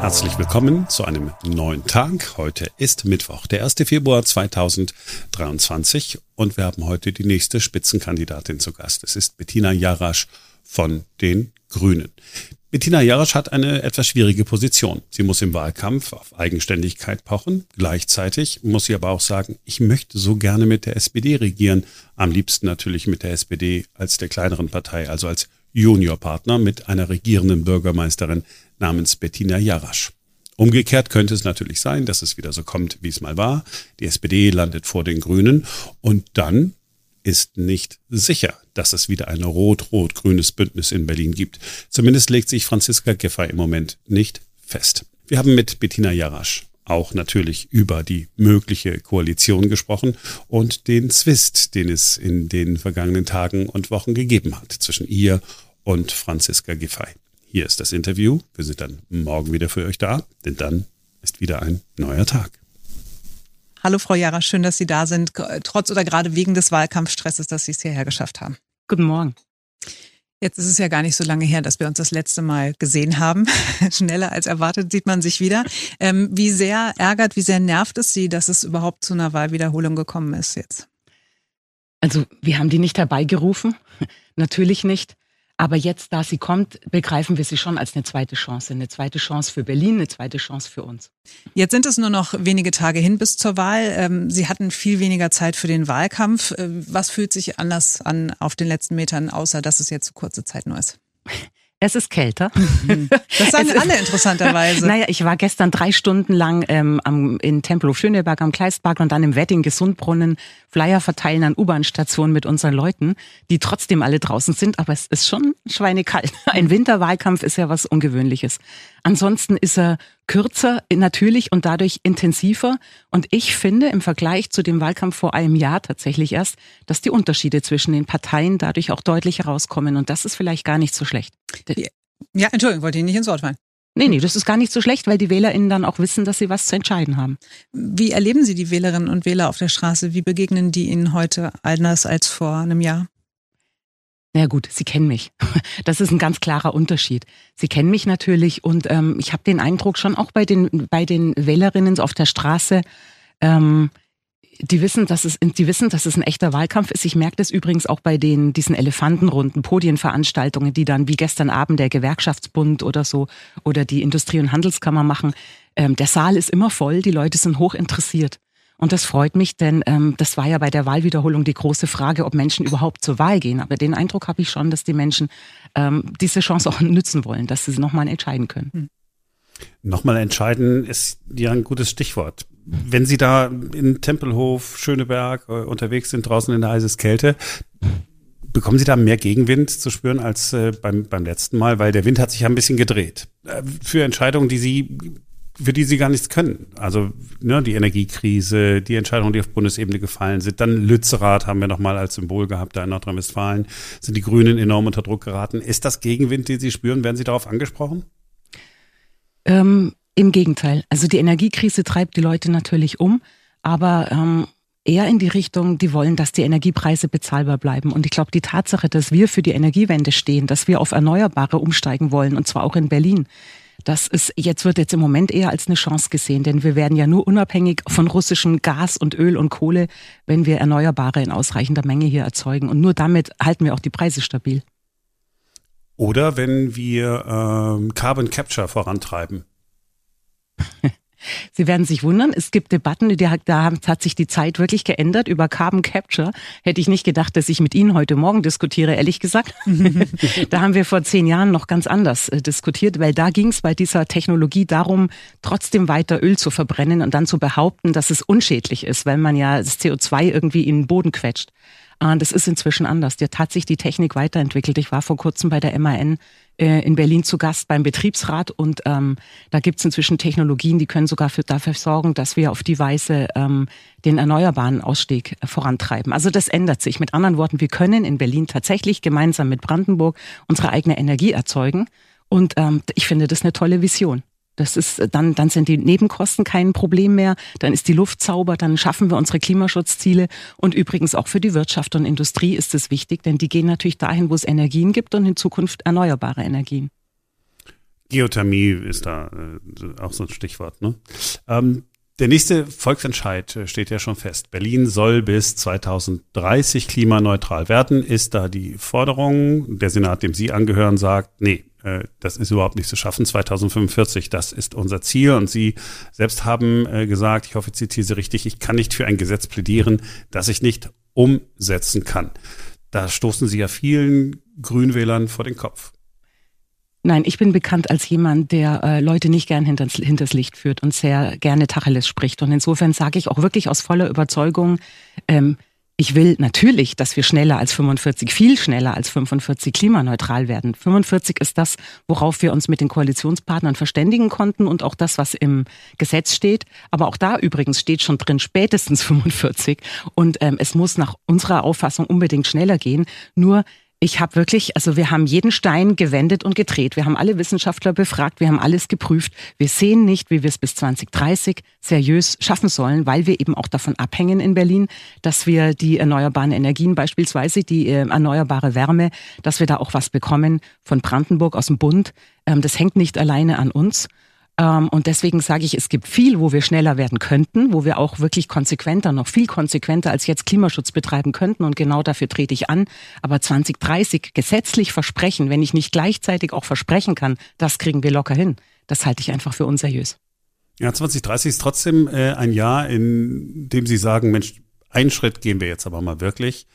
Herzlich willkommen zu einem neuen Tag. Heute ist Mittwoch, der 1. Februar 2023 und wir haben heute die nächste Spitzenkandidatin zu Gast. Es ist Bettina Jarasch von den Grünen. Bettina Jarasch hat eine etwas schwierige Position. Sie muss im Wahlkampf auf Eigenständigkeit pochen. Gleichzeitig muss sie aber auch sagen, ich möchte so gerne mit der SPD regieren. Am liebsten natürlich mit der SPD als der kleineren Partei, also als Juniorpartner mit einer regierenden Bürgermeisterin namens Bettina Jarasch. Umgekehrt könnte es natürlich sein, dass es wieder so kommt, wie es mal war. Die SPD landet vor den Grünen und dann ist nicht sicher, dass es wieder ein rot-rot-grünes Bündnis in Berlin gibt. Zumindest legt sich Franziska Giffey im Moment nicht fest. Wir haben mit Bettina Jarasch auch natürlich über die mögliche Koalition gesprochen und den Zwist, den es in den vergangenen Tagen und Wochen gegeben hat zwischen ihr und Franziska Giffey. Hier ist das Interview. Wir sind dann morgen wieder für euch da, denn dann ist wieder ein neuer Tag. Hallo Frau Jara, schön, dass Sie da sind, trotz oder gerade wegen des Wahlkampfstresses, dass Sie es hierher geschafft haben. Guten Morgen. Jetzt ist es ja gar nicht so lange her, dass wir uns das letzte Mal gesehen haben. Schneller als erwartet sieht man sich wieder. Ähm, wie sehr ärgert, wie sehr nervt es Sie, dass es überhaupt zu einer Wahlwiederholung gekommen ist jetzt? Also wir haben die nicht herbeigerufen, natürlich nicht. Aber jetzt, da sie kommt, begreifen wir sie schon als eine zweite Chance. Eine zweite Chance für Berlin, eine zweite Chance für uns. Jetzt sind es nur noch wenige Tage hin bis zur Wahl. Ähm, sie hatten viel weniger Zeit für den Wahlkampf. Äh, was fühlt sich anders an auf den letzten Metern, außer dass es jetzt kurze Zeit nur ist? Es ist kälter. Mhm. Das sagen alle interessanterweise. Naja, ich war gestern drei Stunden lang ähm, am, in Tempelhof Schöneberg am Kleistpark und dann im Wedding Gesundbrunnen Flyer verteilen an U-Bahn-Stationen mit unseren Leuten, die trotzdem alle draußen sind, aber es ist schon schweinekalt. Ein Winterwahlkampf ist ja was Ungewöhnliches. Ansonsten ist er kürzer natürlich und dadurch intensiver. Und ich finde im Vergleich zu dem Wahlkampf vor einem Jahr tatsächlich erst, dass die Unterschiede zwischen den Parteien dadurch auch deutlich herauskommen. Und das ist vielleicht gar nicht so schlecht. Ja, Entschuldigung, wollte ich nicht ins Wort fallen. Nee, nee, das ist gar nicht so schlecht, weil die WählerInnen dann auch wissen, dass sie was zu entscheiden haben. Wie erleben Sie die Wählerinnen und Wähler auf der Straße? Wie begegnen die Ihnen heute anders als vor einem Jahr? Na gut, Sie kennen mich. Das ist ein ganz klarer Unterschied. Sie kennen mich natürlich und ähm, ich habe den Eindruck schon auch bei den bei den Wählerinnen auf der Straße, ähm, die wissen, dass es, die wissen, dass es ein echter Wahlkampf ist. Ich merke das übrigens auch bei den, diesen Elefantenrunden, Podienveranstaltungen, die dann wie gestern Abend der Gewerkschaftsbund oder so oder die Industrie- und Handelskammer machen. Ähm, der Saal ist immer voll, die Leute sind hoch interessiert. Und das freut mich, denn ähm, das war ja bei der Wahlwiederholung die große Frage, ob Menschen überhaupt zur Wahl gehen. Aber den Eindruck habe ich schon, dass die Menschen ähm, diese Chance auch nützen wollen, dass sie nochmal entscheiden können. Hm. Nochmal entscheiden ist ja ein gutes Stichwort wenn Sie da in Tempelhof, Schöneberg äh, unterwegs sind, draußen in der Eiseskälte, bekommen Sie da mehr Gegenwind zu spüren als äh, beim, beim letzten Mal? Weil der Wind hat sich ja ein bisschen gedreht. Äh, für Entscheidungen, die Sie, für die Sie gar nichts können. Also ne, die Energiekrise, die Entscheidungen, die auf Bundesebene gefallen sind. Dann Lützerath haben wir nochmal als Symbol gehabt, da in Nordrhein-Westfalen. Sind die Grünen enorm unter Druck geraten. Ist das Gegenwind, den Sie spüren? Werden Sie darauf angesprochen? Ähm, im Gegenteil. Also die Energiekrise treibt die Leute natürlich um, aber ähm, eher in die Richtung, die wollen, dass die Energiepreise bezahlbar bleiben. Und ich glaube, die Tatsache, dass wir für die Energiewende stehen, dass wir auf Erneuerbare umsteigen wollen, und zwar auch in Berlin, das ist jetzt wird jetzt im Moment eher als eine Chance gesehen, denn wir werden ja nur unabhängig von russischem Gas und Öl und Kohle, wenn wir Erneuerbare in ausreichender Menge hier erzeugen. Und nur damit halten wir auch die Preise stabil. Oder wenn wir ähm, Carbon Capture vorantreiben. Sie werden sich wundern, es gibt Debatten, die, da hat sich die Zeit wirklich geändert. Über Carbon Capture hätte ich nicht gedacht, dass ich mit Ihnen heute Morgen diskutiere, ehrlich gesagt. da haben wir vor zehn Jahren noch ganz anders äh, diskutiert, weil da ging es bei dieser Technologie darum, trotzdem weiter Öl zu verbrennen und dann zu behaupten, dass es unschädlich ist, weil man ja das CO2 irgendwie in den Boden quetscht. Ah, das ist inzwischen anders. Der hat sich die Technik weiterentwickelt. Ich war vor kurzem bei der MAN äh, in Berlin zu Gast beim Betriebsrat und ähm, da gibt es inzwischen Technologien, die können sogar für, dafür sorgen, dass wir auf die Weise ähm, den erneuerbaren Ausstieg vorantreiben. Also das ändert sich. Mit anderen Worten, wir können in Berlin tatsächlich gemeinsam mit Brandenburg unsere eigene Energie erzeugen. Und ähm, ich finde das eine tolle Vision. Das ist, dann, dann sind die Nebenkosten kein Problem mehr, dann ist die Luft sauber, dann schaffen wir unsere Klimaschutzziele. Und übrigens auch für die Wirtschaft und Industrie ist es wichtig, denn die gehen natürlich dahin, wo es Energien gibt und in Zukunft erneuerbare Energien. Geothermie ist da äh, auch so ein Stichwort. Ne? Ähm, der nächste Volksentscheid äh, steht ja schon fest. Berlin soll bis 2030 klimaneutral werden. Ist da die Forderung? Der Senat, dem Sie angehören, sagt, nee, äh, das ist überhaupt nicht zu schaffen. 2045, das ist unser Ziel. Und Sie selbst haben äh, gesagt, ich hoffe, ich zitiere Sie richtig, ich kann nicht für ein Gesetz plädieren, das ich nicht umsetzen kann. Da stoßen Sie ja vielen Grünwählern vor den Kopf. Nein, ich bin bekannt als jemand, der äh, Leute nicht gern hinters, hinters Licht führt und sehr gerne Tacheles spricht. Und insofern sage ich auch wirklich aus voller Überzeugung, ähm, ich will natürlich, dass wir schneller als 45, viel schneller als 45 klimaneutral werden. 45 ist das, worauf wir uns mit den Koalitionspartnern verständigen konnten und auch das, was im Gesetz steht. Aber auch da übrigens steht schon drin spätestens 45. Und ähm, es muss nach unserer Auffassung unbedingt schneller gehen. Nur ich habe wirklich, also wir haben jeden Stein gewendet und gedreht. Wir haben alle Wissenschaftler befragt, wir haben alles geprüft. Wir sehen nicht, wie wir es bis 2030 seriös schaffen sollen, weil wir eben auch davon abhängen in Berlin, dass wir die erneuerbaren Energien, beispielsweise die äh, erneuerbare Wärme, dass wir da auch was bekommen von Brandenburg aus dem Bund. Ähm, das hängt nicht alleine an uns. Ähm, und deswegen sage ich, es gibt viel, wo wir schneller werden könnten, wo wir auch wirklich konsequenter, noch viel konsequenter als jetzt Klimaschutz betreiben könnten. Und genau dafür trete ich an. Aber 2030 gesetzlich versprechen, wenn ich nicht gleichzeitig auch versprechen kann, das kriegen wir locker hin. Das halte ich einfach für unseriös. Ja, 2030 ist trotzdem äh, ein Jahr, in dem Sie sagen, Mensch, einen Schritt gehen wir jetzt aber mal wirklich.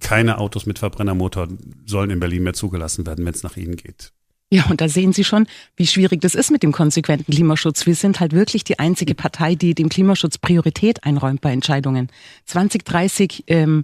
Keine Autos mit Verbrennermotor sollen in Berlin mehr zugelassen werden, wenn es nach Ihnen geht. Ja, und da sehen Sie schon, wie schwierig das ist mit dem konsequenten Klimaschutz. Wir sind halt wirklich die einzige Partei, die dem Klimaschutz Priorität einräumt bei Entscheidungen. 2030 ähm,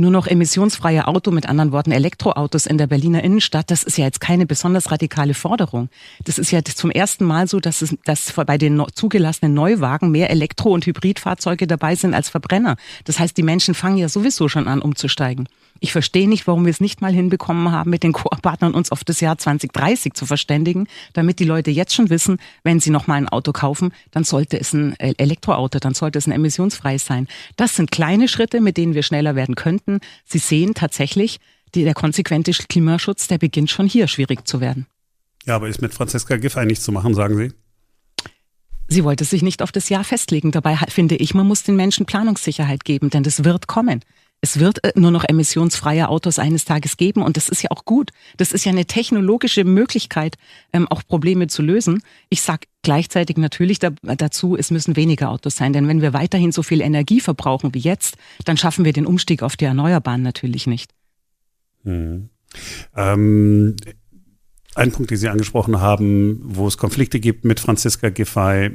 nur noch emissionsfreie Auto, mit anderen Worten Elektroautos in der Berliner Innenstadt, das ist ja jetzt keine besonders radikale Forderung. Das ist ja zum ersten Mal so, dass, es, dass bei den zugelassenen Neuwagen mehr Elektro- und Hybridfahrzeuge dabei sind als Verbrenner. Das heißt, die Menschen fangen ja sowieso schon an, umzusteigen. Ich verstehe nicht, warum wir es nicht mal hinbekommen haben, mit den Koop-Partnern uns auf das Jahr 2030 zu verständigen, damit die Leute jetzt schon wissen, wenn sie noch mal ein Auto kaufen, dann sollte es ein Elektroauto, dann sollte es ein emissionsfreies sein. Das sind kleine Schritte, mit denen wir schneller werden könnten. Sie sehen tatsächlich, die, der konsequente Klimaschutz, der beginnt schon hier schwierig zu werden. Ja, aber ist mit Franziska Giffey nicht zu machen, sagen Sie? Sie wollte sich nicht auf das Jahr festlegen. Dabei finde ich, man muss den Menschen Planungssicherheit geben, denn das wird kommen. Es wird äh, nur noch emissionsfreie Autos eines Tages geben und das ist ja auch gut. Das ist ja eine technologische Möglichkeit, ähm, auch Probleme zu lösen. Ich sage gleichzeitig natürlich da, dazu, es müssen weniger Autos sein, denn wenn wir weiterhin so viel Energie verbrauchen wie jetzt, dann schaffen wir den Umstieg auf die Erneuerbaren natürlich nicht. Hm. Ähm, ein Punkt, den Sie angesprochen haben, wo es Konflikte gibt mit Franziska Giffey,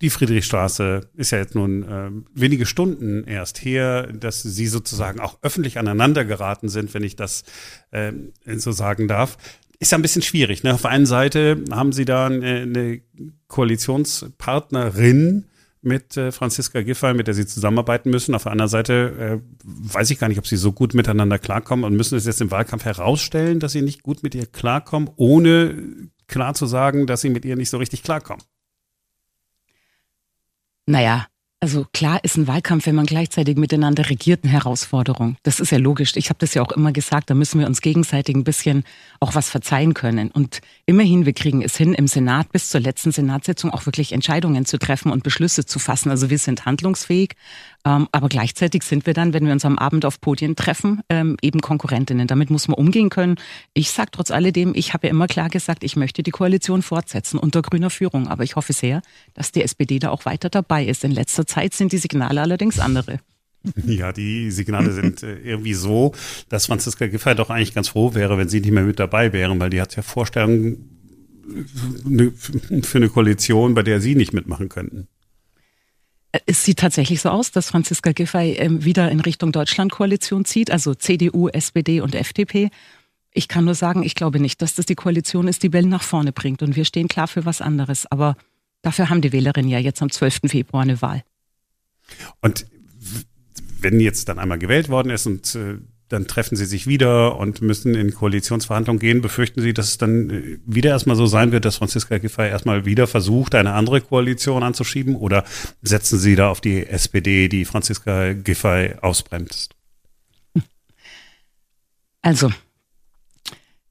die Friedrichstraße ist ja jetzt nun äh, wenige Stunden erst her, dass sie sozusagen auch öffentlich aneinander geraten sind, wenn ich das äh, so sagen darf. Ist ja ein bisschen schwierig. Ne? Auf der einen Seite haben sie da eine, eine Koalitionspartnerin mit äh, Franziska Giffey, mit der sie zusammenarbeiten müssen. Auf der anderen Seite äh, weiß ich gar nicht, ob sie so gut miteinander klarkommen und müssen es jetzt im Wahlkampf herausstellen, dass sie nicht gut mit ihr klarkommen, ohne klar zu sagen, dass sie mit ihr nicht so richtig klarkommen. Naja, also klar ist ein Wahlkampf, wenn man gleichzeitig miteinander regiert, eine Herausforderung. Das ist ja logisch. Ich habe das ja auch immer gesagt, da müssen wir uns gegenseitig ein bisschen auch was verzeihen können. Und immerhin, wir kriegen es hin, im Senat bis zur letzten Senatssitzung auch wirklich Entscheidungen zu treffen und Beschlüsse zu fassen. Also wir sind handlungsfähig, ähm, aber gleichzeitig sind wir dann, wenn wir uns am Abend auf Podien treffen, ähm, eben Konkurrentinnen. Damit muss man umgehen können. Ich sage trotz alledem, ich habe ja immer klar gesagt, ich möchte die Koalition fortsetzen unter grüner Führung. Aber ich hoffe sehr, dass die SPD da auch weiter dabei ist. In letzter Zeit sind die Signale allerdings andere. Ja, die Signale sind äh, irgendwie so, dass Franziska Giffey doch eigentlich ganz froh wäre, wenn sie nicht mehr mit dabei wären, weil die hat ja Vorstellungen für eine Koalition, bei der sie nicht mitmachen könnten. Es sieht tatsächlich so aus, dass Franziska Giffey ähm, wieder in Richtung Deutschlandkoalition zieht, also CDU, SPD und FDP. Ich kann nur sagen, ich glaube nicht, dass das die Koalition ist, die Bell nach vorne bringt. Und wir stehen klar für was anderes. Aber dafür haben die Wählerinnen ja jetzt am 12. Februar eine Wahl. Und wenn jetzt dann einmal gewählt worden ist und äh, dann treffen sie sich wieder und müssen in Koalitionsverhandlungen gehen, befürchten Sie, dass es dann äh, wieder erstmal so sein wird, dass Franziska Giffey erstmal wieder versucht, eine andere Koalition anzuschieben? Oder setzen Sie da auf die SPD, die Franziska Giffey ausbremst? Also,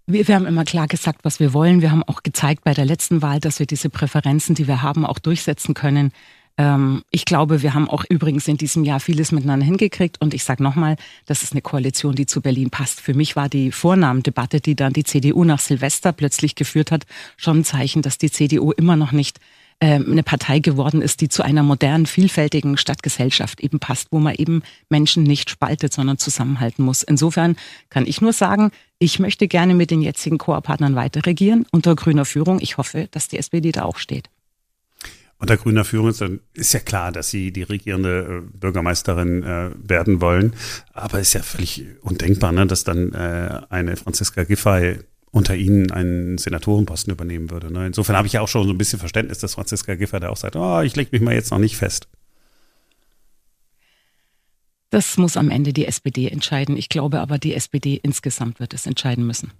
Wir, wir haben immer klar gesagt, was wir wollen. Wir haben auch gezeigt bei der letzten Wahl, dass wir diese Präferenzen, die wir haben, auch durchsetzen können. Ähm, ich glaube, wir haben auch übrigens in diesem Jahr vieles miteinander hingekriegt. Und ich sage nochmal, das ist eine Koalition, die zu Berlin passt. Für mich war die Vornamendebatte, die dann die CDU nach Silvester plötzlich geführt hat, schon ein Zeichen, dass die CDU immer noch nicht ähm, eine Partei geworden ist, die zu einer modernen, vielfältigen Stadtgesellschaft eben passt, wo man eben Menschen nicht spaltet, sondern zusammenhalten muss. Insofern kann ich nur sagen, ich möchte gerne mit den jetzigen Koop-Partnern weiter regieren unter grüner Führung. Ich hoffe, dass die SPD da auch steht. Unter grüner Führung ist, ist ja klar, dass Sie die regierende äh, Bürgermeisterin äh, werden wollen. Aber ist ja völlig undenkbar, ne, dass dann äh, eine Franziska Giffey unter ihnen einen Senatorenposten übernehmen würde. Ne? Insofern habe ich ja auch schon so ein bisschen Verständnis, dass Franziska Giffey da auch sagt, oh, ich lege mich mal jetzt noch nicht fest. Das muss am Ende die SPD entscheiden. Ich glaube aber, die SPD insgesamt wird es entscheiden müssen.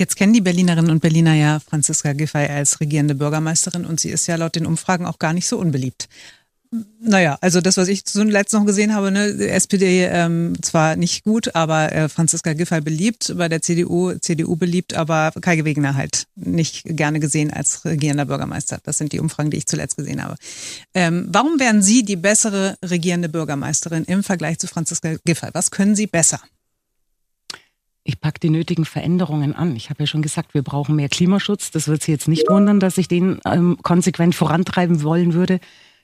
Jetzt kennen die Berlinerinnen und Berliner ja Franziska Giffey als regierende Bürgermeisterin und sie ist ja laut den Umfragen auch gar nicht so unbeliebt. Naja, also das, was ich zuletzt noch gesehen habe, ne, SPD ähm, zwar nicht gut, aber äh, Franziska Giffey beliebt, bei der CDU, CDU beliebt, aber Kai Wegener halt nicht gerne gesehen als regierender Bürgermeister. Das sind die Umfragen, die ich zuletzt gesehen habe. Ähm, warum wären Sie die bessere regierende Bürgermeisterin im Vergleich zu Franziska Giffey? Was können Sie besser? Ich packe die nötigen Veränderungen an. Ich habe ja schon gesagt, wir brauchen mehr Klimaschutz. Das wird Sie jetzt nicht wundern, dass ich den ähm, konsequent vorantreiben wollen würde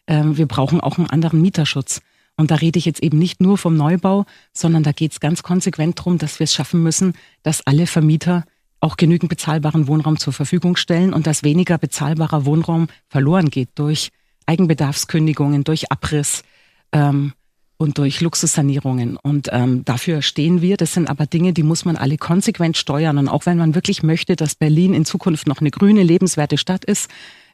ähm, wir brauchen auch einen anderen Mieterschutz. Und da rede ich jetzt eben nicht nur vom Neubau, sondern da geht es ganz konsequent darum, dass wir es schaffen müssen, dass alle Vermieter auch genügend bezahlbaren Wohnraum zur Verfügung stellen und dass weniger bezahlbarer Wohnraum verloren geht durch Eigenbedarfskündigungen, durch Abriss ähm, und durch Luxussanierungen. Und ähm, dafür stehen wir. Das sind aber Dinge, die muss man alle konsequent steuern. Und auch wenn man wirklich möchte, dass Berlin in Zukunft noch eine grüne, lebenswerte Stadt ist,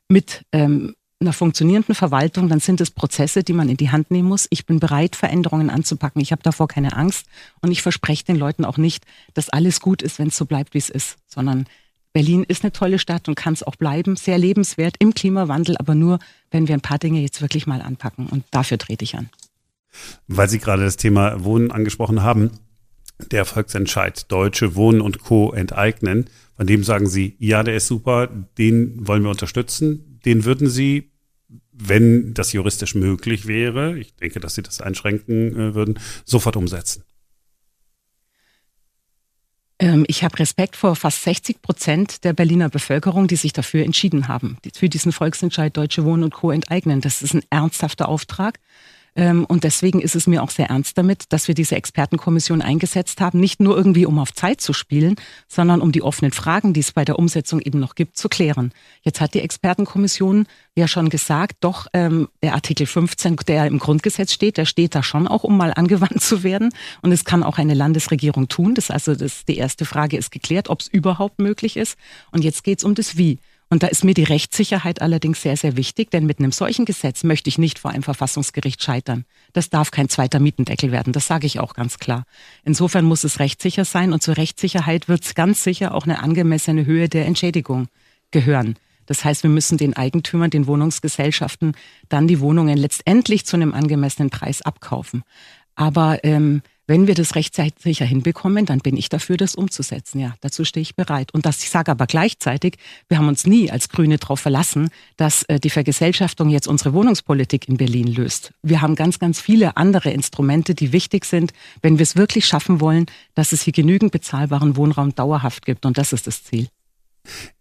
mit ähm, einer funktionierenden Verwaltung, dann sind es Prozesse, die man in die Hand nehmen muss. Ich bin bereit, Veränderungen anzupacken. Ich habe davor keine Angst und ich verspreche den Leuten auch nicht, dass alles gut ist, wenn es so bleibt, wie es ist, sondern Berlin ist eine tolle Stadt und kann es auch bleiben, sehr lebenswert im Klimawandel, aber nur, wenn wir ein paar Dinge jetzt wirklich mal anpacken und dafür trete ich an. Weil Sie gerade das Thema Wohnen angesprochen haben, der Volksentscheid Deutsche Wohnen und Co. enteignen, von dem sagen Sie, ja, der ist super, den wollen wir unterstützen, den würden Sie wenn das juristisch möglich wäre, ich denke, dass sie das einschränken äh, würden, sofort umsetzen? Ähm, ich habe Respekt vor fast 60 Prozent der Berliner Bevölkerung, die sich dafür entschieden haben, für diesen Volksentscheid Deutsche Wohnen und Co. enteignen. Das ist ein ernsthafter Auftrag. Ähm, und deswegen ist es mir auch sehr ernst damit, dass wir diese Expertenkommission eingesetzt haben, nicht nur irgendwie um auf Zeit zu spielen, sondern um die offenen Fragen, die es bei der Umsetzung eben noch gibt, zu klären. Jetzt hat die Expertenkommission ja schon gesagt, doch ähm, der Artikel 15, der im Grundgesetz steht, der steht da schon auch, um mal angewandt zu werden. Und es kann auch eine Landesregierung tun. Das also das, die erste Frage ist geklärt, ob es überhaupt möglich ist. Und jetzt geht es um das Wie. Und da ist mir die Rechtssicherheit allerdings sehr, sehr wichtig, denn mit einem solchen Gesetz möchte ich nicht vor einem Verfassungsgericht scheitern. Das darf kein zweiter Mietendeckel werden, das sage ich auch ganz klar. Insofern muss es rechtssicher sein und zur Rechtssicherheit wird es ganz sicher auch eine angemessene Höhe der Entschädigung gehören. Das heißt, wir müssen den Eigentümern, den Wohnungsgesellschaften dann die Wohnungen letztendlich zu einem angemessenen Preis abkaufen. Aber ähm, wenn wir das rechtzeitig hinbekommen, dann bin ich dafür, das umzusetzen. Ja, dazu stehe ich bereit. Und das, ich sage aber gleichzeitig, wir haben uns nie als Grüne darauf verlassen, dass äh, die Vergesellschaftung jetzt unsere Wohnungspolitik in Berlin löst. Wir haben ganz, ganz viele andere Instrumente, die wichtig sind, wenn wir es wirklich schaffen wollen, dass es hier genügend bezahlbaren Wohnraum dauerhaft gibt. Und das ist das Ziel.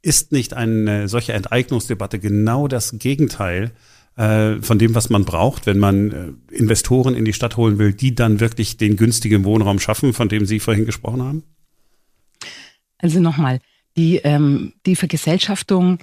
Ist nicht eine solche Enteignungsdebatte genau das Gegenteil von dem, was man braucht, wenn man äh, Investoren in die Stadt holen will, die dann wirklich den günstigen Wohnraum schaffen, von dem Sie vorhin gesprochen haben? Also nochmal, die, ähm, die Vergesellschaftung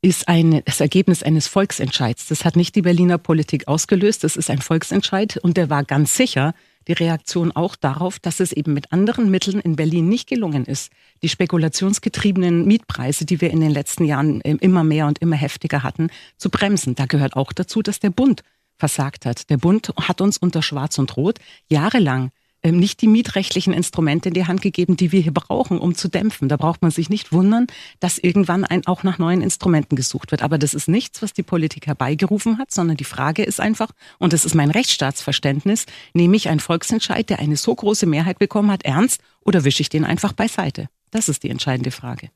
ist ein, das Ergebnis eines Volksentscheids. Das hat nicht die Berliner Politik ausgelöst, das ist ein Volksentscheid und der war ganz sicher die Reaktion auch darauf, dass es eben mit anderen Mitteln in Berlin nicht gelungen ist, die spekulationsgetriebenen Mietpreise, die wir in den letzten Jahren ähm, immer mehr und immer heftiger hatten, zu bremsen. Da gehört auch dazu, dass der Bund versagt hat. Der Bund hat uns unter Schwarz und Rot jahrelang nicht die mietrechtlichen Instrumente in die Hand gegeben, die wir hier brauchen, um zu dämpfen. Da braucht man sich nicht wundern, dass irgendwann ein, auch nach neuen Instrumenten gesucht wird. Aber das ist nichts, was die Politik herbeigerufen hat, sondern die Frage ist einfach, und das ist mein Rechtsstaatsverständnis, nehme ich einen Volksentscheid, der eine so große Mehrheit bekommen hat, ernst oder wische ich den einfach beiseite? Das ist die entscheidende Frage.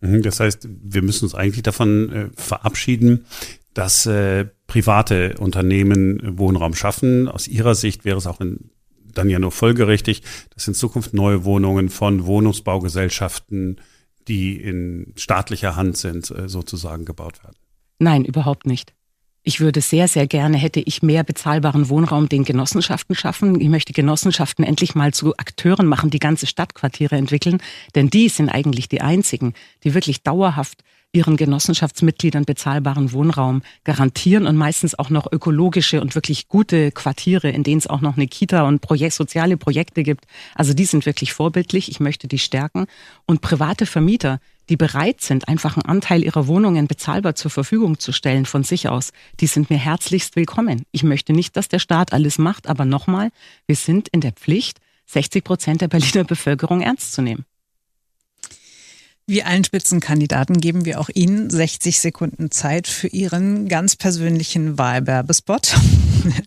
Mhm, das heißt, wir müssen uns eigentlich davon äh, verabschieden, dass äh, private Unternehmen Wohnraum schaffen. Aus Ihrer Sicht wäre es auch in dann ja nur folgerichtig, dass in Zukunft neue Wohnungen von Wohnungsbaugesellschaften, die in staatlicher Hand sind, äh, sozusagen gebaut werden? Nein, überhaupt nicht. Ich würde sehr, sehr gerne, hätte ich mehr bezahlbaren Wohnraum den Genossenschaften schaffen. Ich möchte Genossenschaften endlich mal zu Akteuren machen, die ganze Stadtquartiere entwickeln. Denn die sind eigentlich die einzigen, die wirklich dauerhaft ihren Genossenschaftsmitgliedern bezahlbaren Wohnraum garantieren und meistens auch noch ökologische und wirklich gute Quartiere, in denen es auch noch eine Kita und Projekt, soziale Projekte gibt. Also die sind wirklich vorbildlich. Ich möchte die stärken. Und private Vermieter, die bereit sind, einfach einen Anteil ihrer Wohnungen bezahlbar zur Verfügung zu stellen von sich aus, die sind mir herzlichst willkommen. Ich möchte nicht, dass der Staat alles macht, aber nochmal, wir sind in der Pflicht, 60 Prozent der Berliner Bevölkerung ernst zu nehmen. Wie allen Spitzenkandidaten geben wir auch Ihnen 60 Sekunden Zeit für Ihren ganz persönlichen Wahlwerbespot.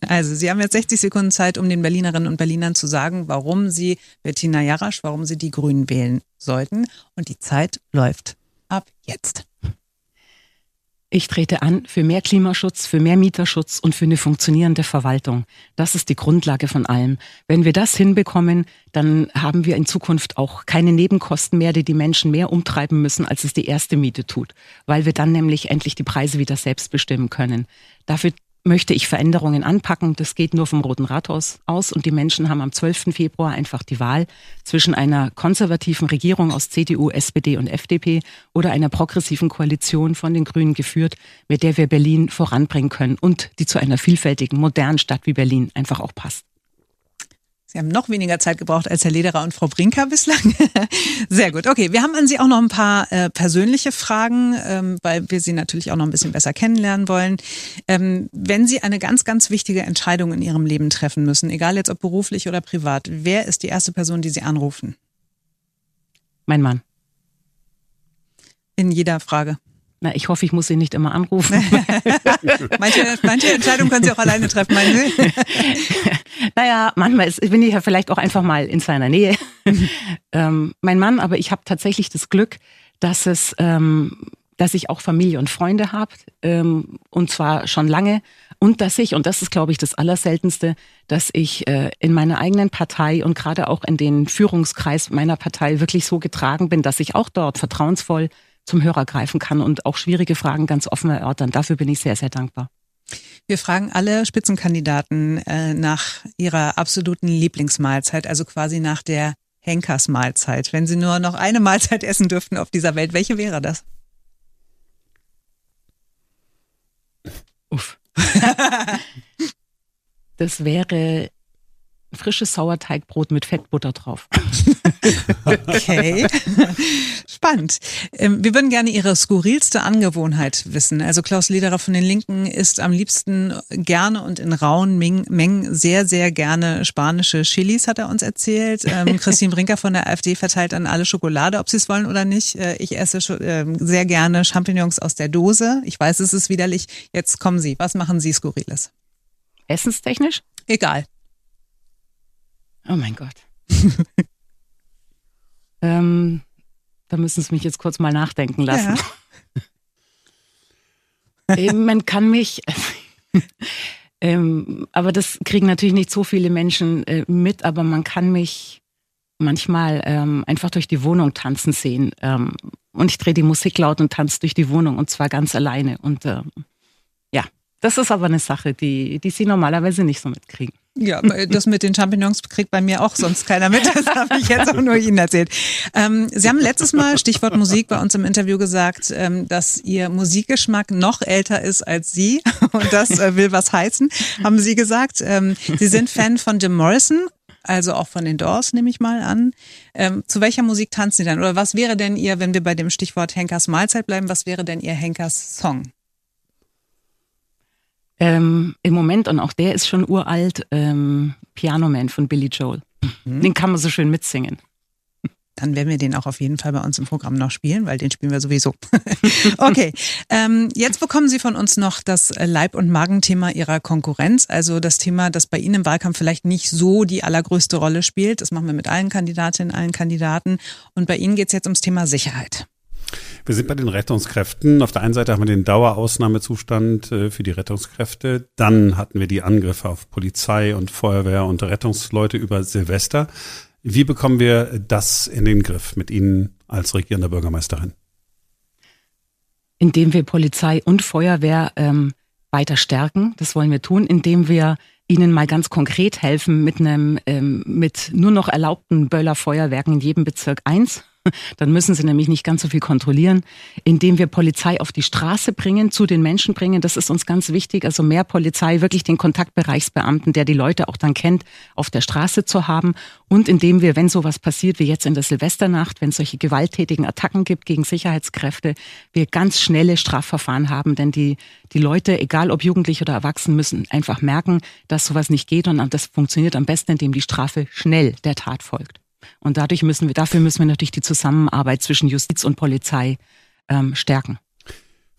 Also Sie haben jetzt 60 Sekunden Zeit, um den Berlinerinnen und Berlinern zu sagen, warum Sie Bettina Jarasch, warum Sie die Grünen wählen sollten. Und die Zeit läuft ab jetzt. Ich trete an für mehr Klimaschutz, für mehr Mieterschutz und für eine funktionierende Verwaltung. Das ist die Grundlage von allem. Wenn wir das hinbekommen, dann haben wir in Zukunft auch keine Nebenkosten mehr, die die Menschen mehr umtreiben müssen, als es die erste Miete tut, weil wir dann nämlich endlich die Preise wieder selbst bestimmen können. Dafür möchte ich Veränderungen anpacken. Das geht nur vom Roten Rathaus aus. Und die Menschen haben am 12. Februar einfach die Wahl zwischen einer konservativen Regierung aus CDU, SPD und FDP oder einer progressiven Koalition von den Grünen geführt, mit der wir Berlin voranbringen können und die zu einer vielfältigen, modernen Stadt wie Berlin einfach auch passt. Sie haben noch weniger Zeit gebraucht als Herr Lederer und Frau Brinker bislang. Sehr gut. Okay, wir haben an Sie auch noch ein paar äh, persönliche Fragen, ähm, weil wir Sie natürlich auch noch ein bisschen besser kennenlernen wollen. Ähm, wenn Sie eine ganz, ganz wichtige Entscheidung in Ihrem Leben treffen müssen, egal jetzt ob beruflich oder privat, wer ist die erste Person, die Sie anrufen? Mein Mann. In jeder Frage. Na, ich hoffe, ich muss Sie nicht immer anrufen. manche, manche Entscheidungen können Sie auch alleine treffen, meinen Sie? naja, manchmal ist, bin ich ja vielleicht auch einfach mal in seiner Nähe. ähm, mein Mann, aber ich habe tatsächlich das Glück, dass es, ähm, dass ich auch Familie und Freunde habe ähm, und zwar schon lange und dass ich und das ist, glaube ich, das Allerseltenste, dass ich äh, in meiner eigenen Partei und gerade auch in den Führungskreis meiner Partei wirklich so getragen bin, dass ich auch dort vertrauensvoll zum Hörer greifen kann und auch schwierige Fragen ganz offen erörtern. Dafür bin ich sehr, sehr dankbar. Wir fragen alle Spitzenkandidaten äh, nach ihrer absoluten Lieblingsmahlzeit, also quasi nach der Henkersmahlzeit. Wenn Sie nur noch eine Mahlzeit essen dürften auf dieser Welt, welche wäre das? Uff. das wäre frisches Sauerteigbrot mit Fettbutter drauf. okay. Spannend. Ähm, wir würden gerne Ihre skurrilste Angewohnheit wissen. Also Klaus Lederer von den Linken isst am liebsten gerne und in rauen Mengen sehr, sehr gerne spanische Chilis, hat er uns erzählt. Ähm, Christine Brinker von der AfD verteilt an alle Schokolade, ob sie es wollen oder nicht. Äh, ich esse ähm, sehr gerne Champignons aus der Dose. Ich weiß, es ist widerlich. Jetzt kommen Sie. Was machen Sie Skurriles? Essenstechnisch? Egal. Oh mein Gott. ähm, da müssen Sie mich jetzt kurz mal nachdenken lassen. Ja. Man kann mich, ähm, aber das kriegen natürlich nicht so viele Menschen äh, mit, aber man kann mich manchmal ähm, einfach durch die Wohnung tanzen sehen. Ähm, und ich drehe die Musik laut und tanze durch die Wohnung und zwar ganz alleine. Und ähm, ja, das ist aber eine Sache, die, die Sie normalerweise nicht so mitkriegen. Ja, das mit den Champignons kriegt bei mir auch sonst keiner mit. Das habe ich jetzt auch nur Ihnen erzählt. Ähm, Sie haben letztes Mal, Stichwort Musik, bei uns im Interview gesagt, ähm, dass Ihr Musikgeschmack noch älter ist als Sie. Und das äh, will was heißen, haben Sie gesagt. Ähm, Sie sind Fan von Jim Morrison. Also auch von den Doors nehme ich mal an. Ähm, zu welcher Musik tanzen Sie denn? Oder was wäre denn Ihr, wenn wir bei dem Stichwort Henkers Mahlzeit bleiben, was wäre denn Ihr Henkers Song? Ähm, Im Moment, und auch der ist schon uralt, ähm, Piano Man von Billy Joel. Mhm. Den kann man so schön mitsingen dann werden wir den auch auf jeden Fall bei uns im Programm noch spielen, weil den spielen wir sowieso. okay, ähm, jetzt bekommen Sie von uns noch das Leib- und Magenthema Ihrer Konkurrenz, also das Thema, das bei Ihnen im Wahlkampf vielleicht nicht so die allergrößte Rolle spielt. Das machen wir mit allen Kandidatinnen, allen Kandidaten. Und bei Ihnen geht es jetzt ums Thema Sicherheit. Wir sind bei den Rettungskräften. Auf der einen Seite haben wir den Dauerausnahmezustand äh, für die Rettungskräfte. Dann hatten wir die Angriffe auf Polizei und Feuerwehr und Rettungsleute über Silvester. Wie bekommen wir das in den Griff mit Ihnen als regierender Bürgermeisterin? Indem wir Polizei und Feuerwehr ähm, weiter stärken. Das wollen wir tun, indem wir ihnen mal ganz konkret helfen mit einem ähm, mit nur noch erlaubten Böllerfeuerwerken in jedem Bezirk eins Dann müssen sie nämlich nicht ganz so viel kontrollieren, indem wir Polizei auf die Straße bringen, zu den Menschen bringen. Das ist uns ganz wichtig. Also mehr Polizei, wirklich den Kontaktbereichsbeamten, der die Leute auch dann kennt, auf der Straße zu haben. Und indem wir, wenn sowas passiert wie jetzt in der Silvesternacht, wenn es solche gewalttätigen Attacken gibt gegen Sicherheitskräfte, wir ganz schnelle Strafverfahren haben. Denn die, die Leute, egal ob jugendlich oder erwachsen, müssen einfach merken, dass sowas nicht geht. Und das funktioniert am besten, indem die Strafe schnell der Tat folgt. Und dadurch müssen wir, dafür müssen wir natürlich die Zusammenarbeit zwischen Justiz und Polizei ähm, stärken.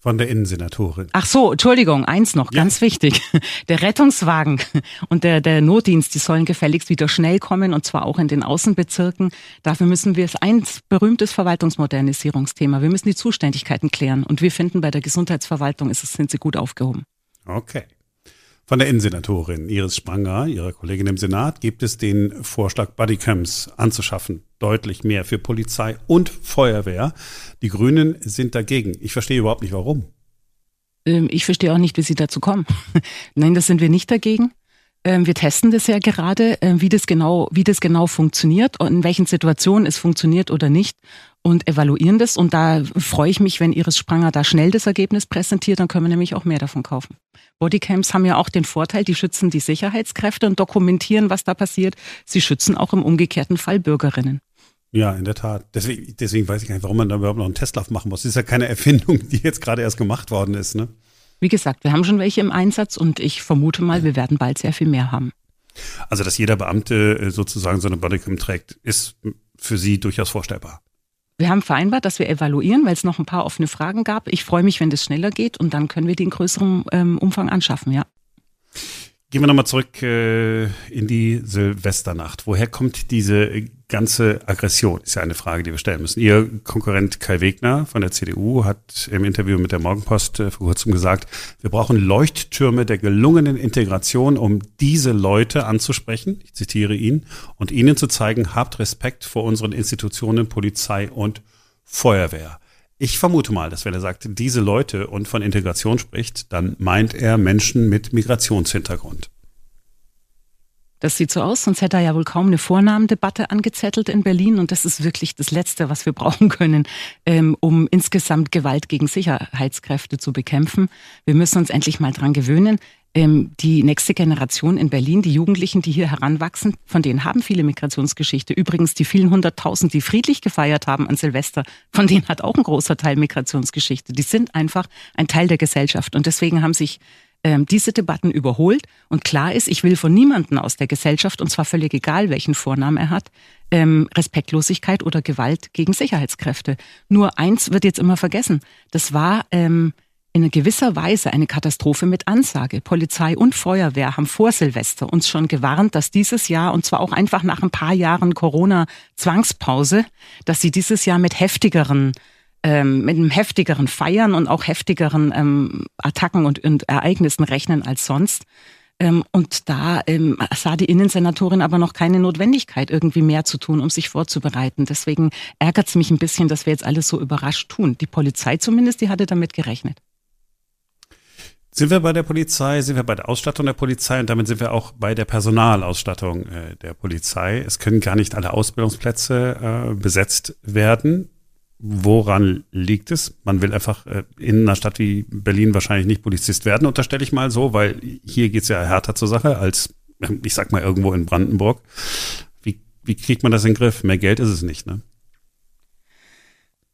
Von der Innensenatorin. Ach so, Entschuldigung, eins noch, ja. ganz wichtig. Der Rettungswagen und der, der Notdienst, die sollen gefälligst wieder schnell kommen und zwar auch in den Außenbezirken. Dafür müssen wir, es ein berühmtes Verwaltungsmodernisierungsthema, wir müssen die Zuständigkeiten klären und wir finden, bei der Gesundheitsverwaltung ist es, sind sie gut aufgehoben. Okay. Von der Innensenatorin Iris Spranger, ihrer Kollegin im Senat, gibt es den Vorschlag, Bodycams anzuschaffen. Deutlich mehr für Polizei und Feuerwehr. Die Grünen sind dagegen. Ich verstehe überhaupt nicht, warum. Ähm, ich verstehe auch nicht, wie Sie dazu kommen. Nein, das sind wir nicht dagegen. Ähm, wir testen das ja gerade, ähm, wie das genau, wie das genau funktioniert und in welchen Situationen es funktioniert oder nicht und evaluieren das. Und da freue ich mich, wenn Iris Spranger da schnell das Ergebnis präsentiert, dann können wir nämlich auch mehr davon kaufen. Bodycams haben ja auch den Vorteil, die schützen die Sicherheitskräfte und dokumentieren, was da passiert. Sie schützen auch im umgekehrten Fall Bürgerinnen. Ja, in der Tat. Deswegen, deswegen weiß ich gar nicht, warum man da überhaupt noch einen Testlauf machen muss. Das ist ja keine Erfindung, die jetzt gerade erst gemacht worden ist. Ne? Wie gesagt, wir haben schon welche im Einsatz und ich vermute mal, wir werden bald sehr viel mehr haben. Also, dass jeder Beamte äh, sozusagen so eine Bodycam trägt, ist für Sie durchaus vorstellbar. Wir haben vereinbart, dass wir evaluieren, weil es noch ein paar offene Fragen gab. Ich freue mich, wenn das schneller geht und dann können wir die in größerem ähm, Umfang anschaffen, ja. Gehen wir nochmal zurück äh, in die Silvesternacht. Woher kommt diese ganze Aggression? Ist ja eine Frage, die wir stellen müssen. Ihr Konkurrent Kai Wegner von der CDU hat im Interview mit der Morgenpost äh, vor kurzem gesagt, wir brauchen Leuchttürme der gelungenen Integration, um diese Leute anzusprechen. Ich zitiere ihn und ihnen zu zeigen, habt Respekt vor unseren Institutionen, Polizei und Feuerwehr. Ich vermute mal, dass wenn er sagt, diese Leute und von Integration spricht, dann meint er Menschen mit Migrationshintergrund. Das sieht so aus, sonst hätte er ja wohl kaum eine Vornamendebatte angezettelt in Berlin. Und das ist wirklich das Letzte, was wir brauchen können, ähm, um insgesamt Gewalt gegen Sicherheitskräfte zu bekämpfen. Wir müssen uns endlich mal dran gewöhnen ähm, die nächste Generation in Berlin, die Jugendlichen, die hier heranwachsen, von denen haben viele Migrationsgeschichte. Übrigens die vielen hunderttausend, die friedlich gefeiert haben an Silvester, von denen hat auch ein großer Teil Migrationsgeschichte. Die sind einfach ein Teil der Gesellschaft und deswegen haben sich ähm, diese Debatten überholt. Und klar ist, ich will von niemanden aus der Gesellschaft, und zwar völlig egal, welchen Vornamen er hat, ähm, Respektlosigkeit oder Gewalt gegen Sicherheitskräfte. Nur eins wird jetzt immer vergessen. Das war ähm, in gewisser Weise eine Katastrophe mit Ansage. Polizei und Feuerwehr haben vor Silvester uns schon gewarnt, dass dieses Jahr, und zwar auch einfach nach ein paar Jahren Corona-Zwangspause, dass sie dieses Jahr mit heftigeren ähm, mit einem heftigeren Feiern und auch heftigeren ähm, Attacken und, und Ereignissen rechnen als sonst. Ähm, und da ähm, sah die Innensenatorin aber noch keine Notwendigkeit, irgendwie mehr zu tun, um sich vorzubereiten. Deswegen ärgert es mich ein bisschen, dass wir jetzt alles so überrascht tun. Die Polizei zumindest, die hatte damit gerechnet. Sind wir bei der Polizei, sind wir bei der Ausstattung der Polizei und damit sind wir auch bei der Personalausstattung äh, der Polizei. Es können gar nicht alle Ausbildungsplätze äh, besetzt werden. Woran liegt es? Man will einfach äh, in einer Stadt wie Berlin wahrscheinlich nicht Polizist werden, unterstelle ich mal so, weil hier geht's ja härter zur Sache als, ich sag mal, irgendwo in Brandenburg. Wie, wie kriegt man das in den Griff? Mehr Geld ist es nicht, ne?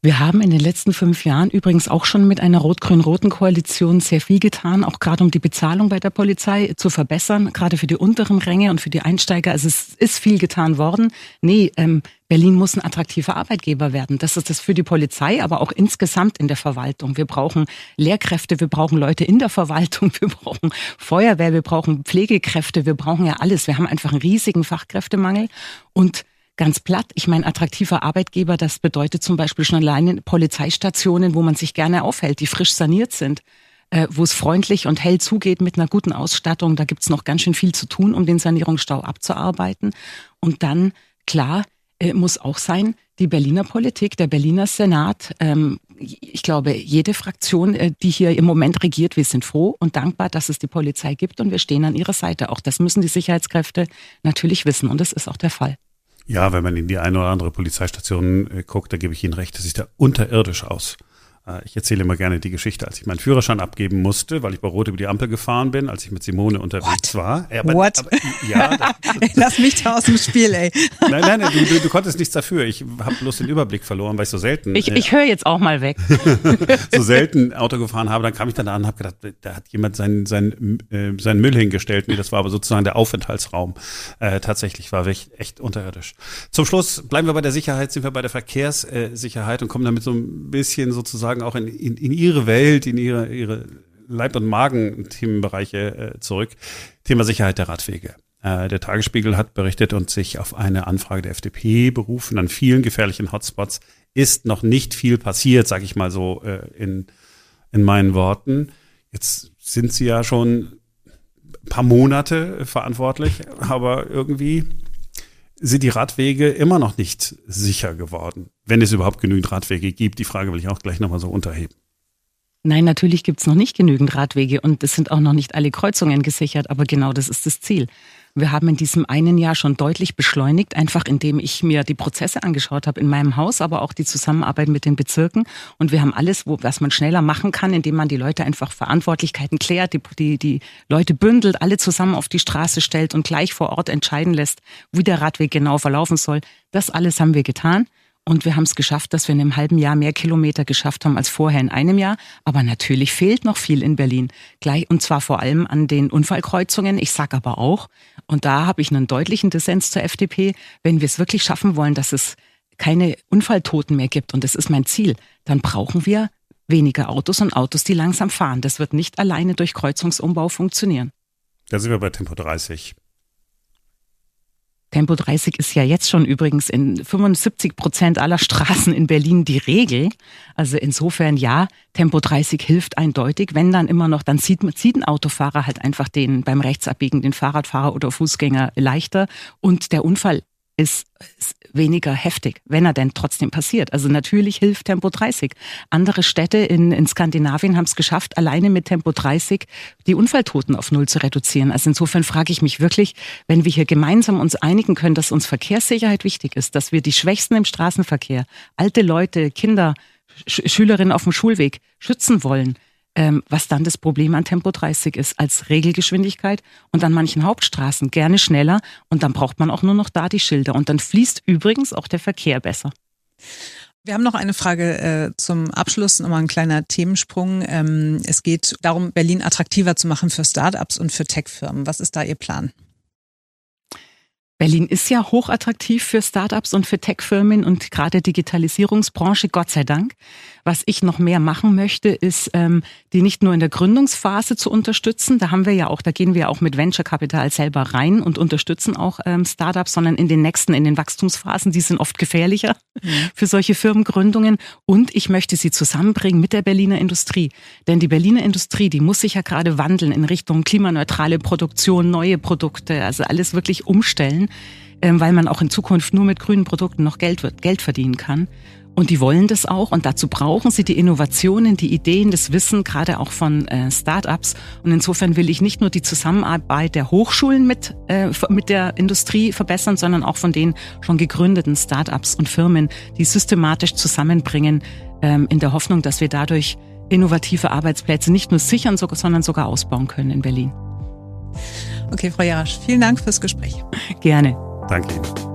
Wir haben in den letzten fünf Jahren übrigens auch schon mit einer rot-grün-roten Koalition sehr viel getan, auch gerade um die Bezahlung bei der Polizei zu verbessern, gerade für die unteren Ränge und für die Einsteiger. Also es ist viel getan worden. Nee, ähm, Berlin muss ein attraktiver Arbeitgeber werden. Das ist das für die Polizei, aber auch insgesamt in der Verwaltung. Wir brauchen Lehrkräfte, wir brauchen Leute in der Verwaltung, wir brauchen Feuerwehr, wir brauchen Pflegekräfte, wir brauchen ja alles. Wir haben einfach einen riesigen Fachkräftemangel und ganz platt. Ich meine, attraktiver Arbeitgeber, das bedeutet zum Beispiel schon alleine Polizeistationen, wo man sich gerne aufhält, die frisch saniert sind, äh, wo es freundlich und hell zugeht mit einer guten Ausstattung. Da gibt's noch ganz schön viel zu tun, um den Sanierungsstau abzuarbeiten. Und dann, klar, äh, muss auch sein, die Berliner Politik, der Berliner Senat, ähm, ich glaube, jede Fraktion, äh, die hier im Moment regiert, wir sind froh und dankbar, dass es die Polizei gibt und wir stehen an ihrer Seite. Auch das müssen die Sicherheitskräfte natürlich wissen und das ist auch der Fall. Ja, wenn man in die eine oder andere Polizeistation äh, guckt, da gebe ich Ihnen recht, das sieht da unterirdisch aus. Äh, ich erzähle immer gerne die Geschichte, als ich meinen Führerschein abgeben musste, weil ich bei Rot über die Ampel gefahren bin, als ich mit Simone unterwegs What? war. Aber, What? Aber, ja, das, ey, lass mich da aus dem Spiel, ey. Nein, nein, du, du, du konntest nichts dafür. Ich habe bloß den Überblick verloren, weil ich so selten. Ich, ich höre jetzt auch mal weg. so selten Auto gefahren habe. Dann kam ich dann da an und habe gedacht, da hat jemand seinen, seinen, äh, seinen Müll hingestellt. Nee, das war aber sozusagen der Aufenthaltsraum. Äh, tatsächlich war echt, echt unterirdisch. Zum Schluss bleiben wir bei der Sicherheit, sind wir bei der Verkehrssicherheit und kommen damit so ein bisschen sozusagen auch in, in, in ihre Welt, in ihre, ihre Leib- und Magen-Themenbereiche äh, zurück. Thema Sicherheit der Radwege. Äh, der Tagesspiegel hat berichtet und sich auf eine Anfrage der FDP berufen. An vielen gefährlichen Hotspots ist noch nicht viel passiert, sage ich mal so äh, in, in meinen Worten. Jetzt sind sie ja schon ein paar Monate verantwortlich, aber irgendwie sind die Radwege immer noch nicht sicher geworden, wenn es überhaupt genügend Radwege gibt. Die Frage will ich auch gleich nochmal so unterheben. Nein, natürlich gibt's noch nicht genügend Radwege und es sind auch noch nicht alle Kreuzungen gesichert, aber genau das ist das Ziel. Wir haben in diesem einen Jahr schon deutlich beschleunigt, einfach indem ich mir die Prozesse angeschaut habe in meinem Haus, aber auch die Zusammenarbeit mit den Bezirken. Und wir haben alles, wo, was man schneller machen kann, indem man die Leute einfach Verantwortlichkeiten klärt, die, die, die Leute bündelt, alle zusammen auf die Straße stellt und gleich vor Ort entscheiden lässt, wie der Radweg genau verlaufen soll. Das alles haben wir getan. Und wir haben es geschafft, dass wir in einem halben Jahr mehr Kilometer geschafft haben als vorher in einem Jahr. Aber natürlich fehlt noch viel in Berlin. Gleich, und zwar vor allem an den Unfallkreuzungen. Ich sage aber auch, und da habe ich einen deutlichen Dissens zur FDP, wenn wir es wirklich schaffen wollen, dass es keine Unfalltoten mehr gibt, und das ist mein Ziel, dann brauchen wir weniger Autos und Autos, die langsam fahren. Das wird nicht alleine durch Kreuzungsumbau funktionieren. Da sind wir bei Tempo 30. Tempo 30 ist ja jetzt schon übrigens in 75 Prozent aller Straßen in Berlin die Regel. Also insofern ja, Tempo 30 hilft eindeutig. Wenn dann immer noch, dann sieht, sieht ein Autofahrer halt einfach den beim Rechtsabbiegen den Fahrradfahrer oder Fußgänger leichter und der Unfall ist, ist weniger heftig, wenn er denn trotzdem passiert. Also natürlich hilft Tempo 30. Andere Städte in, in Skandinavien haben es geschafft, alleine mit Tempo 30 die Unfalltoten auf Null zu reduzieren. Also insofern frage ich mich wirklich, wenn wir hier gemeinsam uns einigen können, dass uns Verkehrssicherheit wichtig ist, dass wir die Schwächsten im Straßenverkehr, alte Leute, Kinder, Sch Schülerinnen auf dem Schulweg schützen wollen, ähm, was dann das Problem an Tempo 30 ist, als Regelgeschwindigkeit und an manchen Hauptstraßen gerne schneller und dann braucht man auch nur noch da die Schilder und dann fließt übrigens auch der Verkehr besser. Wir haben noch eine Frage äh, zum Abschluss, nochmal ein kleiner Themensprung. Ähm, es geht darum, Berlin attraktiver zu machen für Startups und für Tech-Firmen. Was ist da Ihr Plan? Berlin ist ja hochattraktiv für Startups und für Tech-Firmen und gerade Digitalisierungsbranche, Gott sei Dank. Was ich noch mehr machen möchte, ist, ähm, die nicht nur in der Gründungsphase zu unterstützen. Da haben wir ja auch, da gehen wir auch mit Venture Capital selber rein und unterstützen auch ähm, Startups, sondern in den nächsten, in den Wachstumsphasen, die sind oft gefährlicher. Für solche Firmengründungen. Und ich möchte sie zusammenbringen mit der Berliner Industrie. Denn die Berliner Industrie, die muss sich ja gerade wandeln in Richtung klimaneutrale Produktion, neue Produkte, also alles wirklich umstellen ähm, weil man auch in Zukunft nur mit grünen Produkten noch Geld, Geld verdienen kann. Und die wollen das auch und dazu brauchen sie die Innovationen, die Ideen, das Wissen, gerade auch von äh, Start-ups. Und insofern will ich nicht nur die Zusammenarbeit der Hochschulen mit, äh, mit der Industrie verbessern, sondern auch von den schon gegründeten Start-ups und Firmen, die systematisch zusammenbringen, ähm, in der Hoffnung, dass wir dadurch innovative Arbeitsplätze nicht nur sichern, sondern sogar ausbauen können in Berlin. Okay, Frau Jarasch, vielen Dank fürs Gespräch. Gerne. Danke Ihnen.